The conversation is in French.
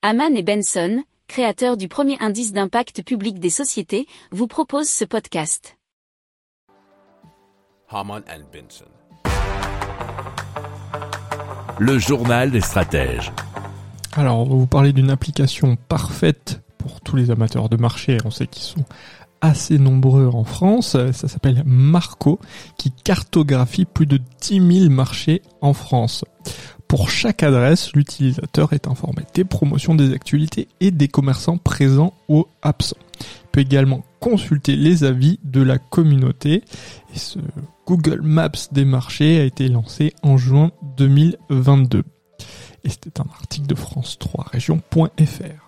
Haman et Benson, créateurs du premier indice d'impact public des sociétés, vous proposent ce podcast. Haman and Benson. Le journal des stratèges. Alors, on va vous parler d'une application parfaite pour tous les amateurs de marché. On sait qu'ils sont assez nombreux en France. Ça s'appelle Marco, qui cartographie plus de 10 000 marchés en France. Pour chaque adresse, l'utilisateur est informé des promotions, des actualités et des commerçants présents ou absents. Il peut également consulter les avis de la communauté. Et ce Google Maps des marchés a été lancé en juin 2022. Et c'était un article de France3région.fr.